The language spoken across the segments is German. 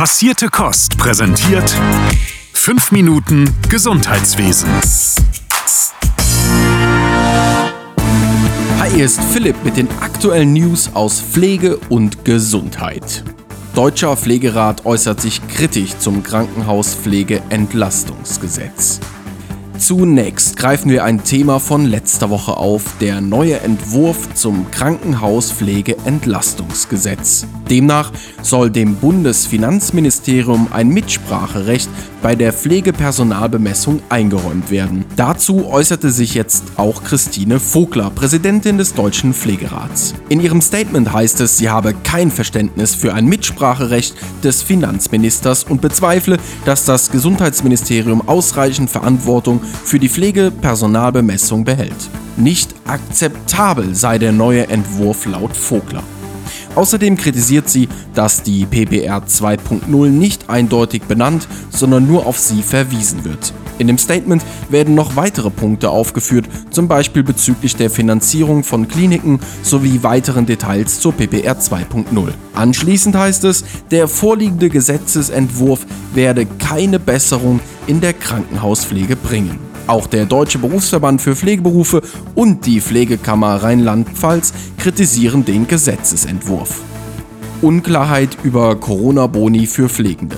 Passierte Kost präsentiert 5 Minuten Gesundheitswesen. Hi, hier ist Philipp mit den aktuellen News aus Pflege und Gesundheit. Deutscher Pflegerat äußert sich kritisch zum Krankenhauspflegeentlastungsgesetz. Zunächst greifen wir ein Thema von letzter Woche auf, der neue Entwurf zum Krankenhauspflegeentlastungsgesetz. Demnach soll dem Bundesfinanzministerium ein Mitspracherecht bei der Pflegepersonalbemessung eingeräumt werden. Dazu äußerte sich jetzt auch Christine Vogler, Präsidentin des Deutschen Pflegerats. In ihrem Statement heißt es, sie habe kein Verständnis für ein Mitspracherecht des Finanzministers und bezweifle, dass das Gesundheitsministerium ausreichend Verantwortung für die Pflegepersonalbemessung behält. Nicht akzeptabel sei der neue Entwurf laut Vogler. Außerdem kritisiert sie, dass die PPR 2.0 nicht eindeutig benannt, sondern nur auf sie verwiesen wird. In dem Statement werden noch weitere Punkte aufgeführt, zum Beispiel bezüglich der Finanzierung von Kliniken sowie weiteren Details zur PPR 2.0. Anschließend heißt es, der vorliegende Gesetzesentwurf werde keine Besserung in der Krankenhauspflege bringen. Auch der Deutsche Berufsverband für Pflegeberufe und die Pflegekammer Rheinland-Pfalz kritisieren den Gesetzesentwurf. Unklarheit über Corona-Boni für Pflegende.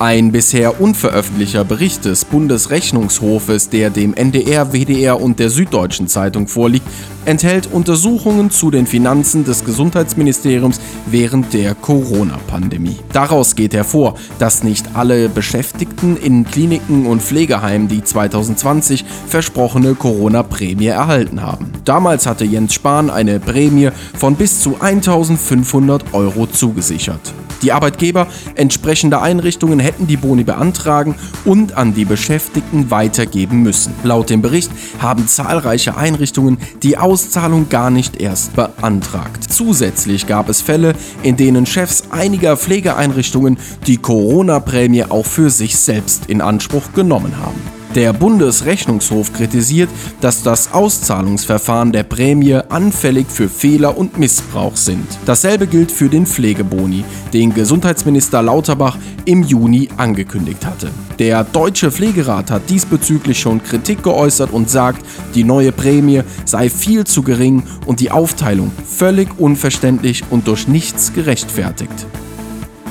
Ein bisher unveröffentlichter Bericht des Bundesrechnungshofes, der dem NDR, WDR und der Süddeutschen Zeitung vorliegt, enthält Untersuchungen zu den Finanzen des Gesundheitsministeriums während der Corona-Pandemie. Daraus geht hervor, dass nicht alle Beschäftigten in Kliniken und Pflegeheimen die 2020 versprochene Corona-Prämie erhalten haben. Damals hatte Jens Spahn eine Prämie von bis zu 1500 Euro zugesichert. Die Arbeitgeber entsprechender Einrichtungen hätten die Boni beantragen und an die Beschäftigten weitergeben müssen. Laut dem Bericht haben zahlreiche Einrichtungen die Auszahlung gar nicht erst beantragt. Zusätzlich gab es Fälle, in denen Chefs einiger Pflegeeinrichtungen die Corona-Prämie auch für sich selbst in Anspruch genommen haben. Der Bundesrechnungshof kritisiert, dass das Auszahlungsverfahren der Prämie anfällig für Fehler und Missbrauch sind. Dasselbe gilt für den Pflegeboni, den Gesundheitsminister Lauterbach im Juni angekündigt hatte. Der Deutsche Pflegerat hat diesbezüglich schon Kritik geäußert und sagt, die neue Prämie sei viel zu gering und die Aufteilung völlig unverständlich und durch nichts gerechtfertigt.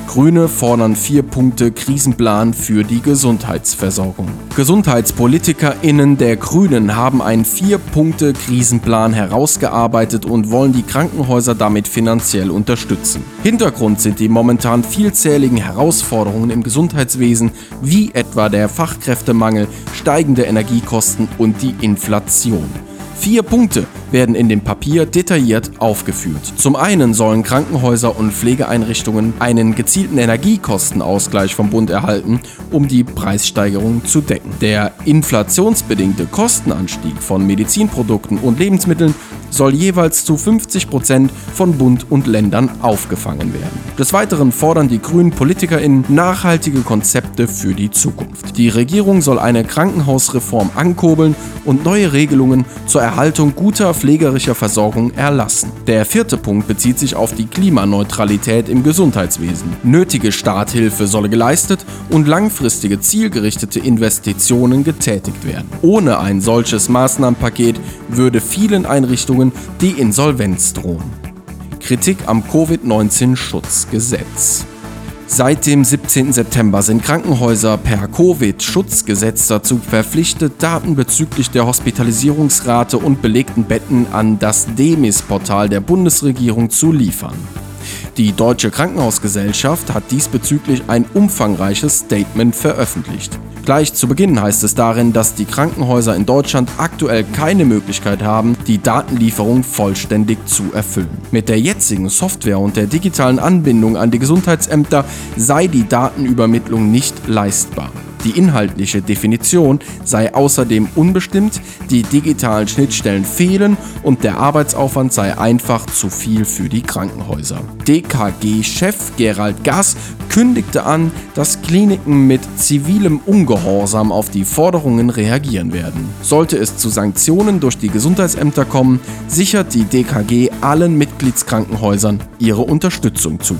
Grüne fordern vier Punkte Krisenplan für die Gesundheitsversorgung. GesundheitspolitikerInnen der Grünen haben einen vier Punkte Krisenplan herausgearbeitet und wollen die Krankenhäuser damit finanziell unterstützen. Hintergrund sind die momentan vielzähligen Herausforderungen im Gesundheitswesen, wie etwa der Fachkräftemangel, steigende Energiekosten und die Inflation. Vier Punkte werden in dem Papier detailliert aufgeführt. Zum einen sollen Krankenhäuser und Pflegeeinrichtungen einen gezielten Energiekostenausgleich vom Bund erhalten, um die Preissteigerung zu decken. Der inflationsbedingte Kostenanstieg von Medizinprodukten und Lebensmitteln soll jeweils zu 50 Prozent von Bund und Ländern aufgefangen werden. Des Weiteren fordern die grünen PolitikerInnen nachhaltige Konzepte für die Zukunft. Die Regierung soll eine Krankenhausreform ankurbeln und neue Regelungen zur Erhaltung guter pflegerischer Versorgung erlassen. Der vierte Punkt bezieht sich auf die Klimaneutralität im Gesundheitswesen. Nötige Starthilfe solle geleistet und langfristige zielgerichtete Investitionen getätigt werden. Ohne ein solches Maßnahmenpaket würde vielen Einrichtungen Unternehmen, die Insolvenz drohen. Kritik am Covid-19-Schutzgesetz. Seit dem 17. September sind Krankenhäuser per Covid-Schutzgesetz dazu verpflichtet, Daten bezüglich der Hospitalisierungsrate und belegten Betten an das DEMIS-Portal der Bundesregierung zu liefern. Die Deutsche Krankenhausgesellschaft hat diesbezüglich ein umfangreiches Statement veröffentlicht. Gleich zu Beginn heißt es darin, dass die Krankenhäuser in Deutschland aktuell keine Möglichkeit haben, die Datenlieferung vollständig zu erfüllen. Mit der jetzigen Software und der digitalen Anbindung an die Gesundheitsämter sei die Datenübermittlung nicht leistbar. Die inhaltliche Definition sei außerdem unbestimmt, die digitalen Schnittstellen fehlen und der Arbeitsaufwand sei einfach zu viel für die Krankenhäuser. DKG-Chef Gerald Gass kündigte an, dass Kliniken mit zivilem Ungehorsam auf die Forderungen reagieren werden. Sollte es zu Sanktionen durch die Gesundheitsämter kommen, sichert die DKG allen Mitgliedskrankenhäusern ihre Unterstützung zu.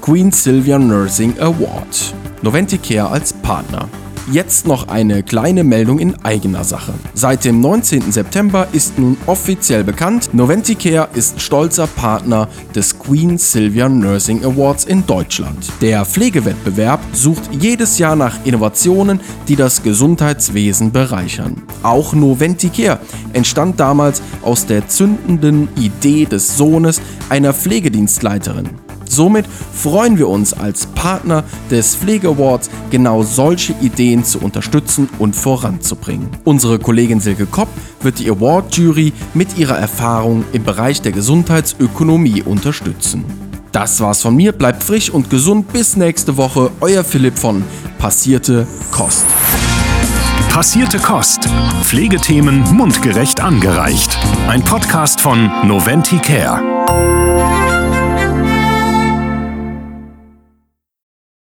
Queen Sylvia Nursing Award. Noventicare als Partner. Jetzt noch eine kleine Meldung in eigener Sache. Seit dem 19. September ist nun offiziell bekannt, Noventicare ist stolzer Partner des Queen Sylvia Nursing Awards in Deutschland. Der Pflegewettbewerb sucht jedes Jahr nach Innovationen, die das Gesundheitswesen bereichern. Auch Noventicare entstand damals aus der zündenden Idee des Sohnes einer Pflegedienstleiterin. Somit freuen wir uns als Partner des Pflege Awards genau solche Ideen zu unterstützen und voranzubringen. Unsere Kollegin Silke Kopp wird die Award Jury mit ihrer Erfahrung im Bereich der Gesundheitsökonomie unterstützen. Das war's von mir, bleibt frisch und gesund bis nächste Woche. Euer Philipp von Passierte Kost. Passierte Kost. Pflegethemen mundgerecht angereicht. Ein Podcast von Noventi Care.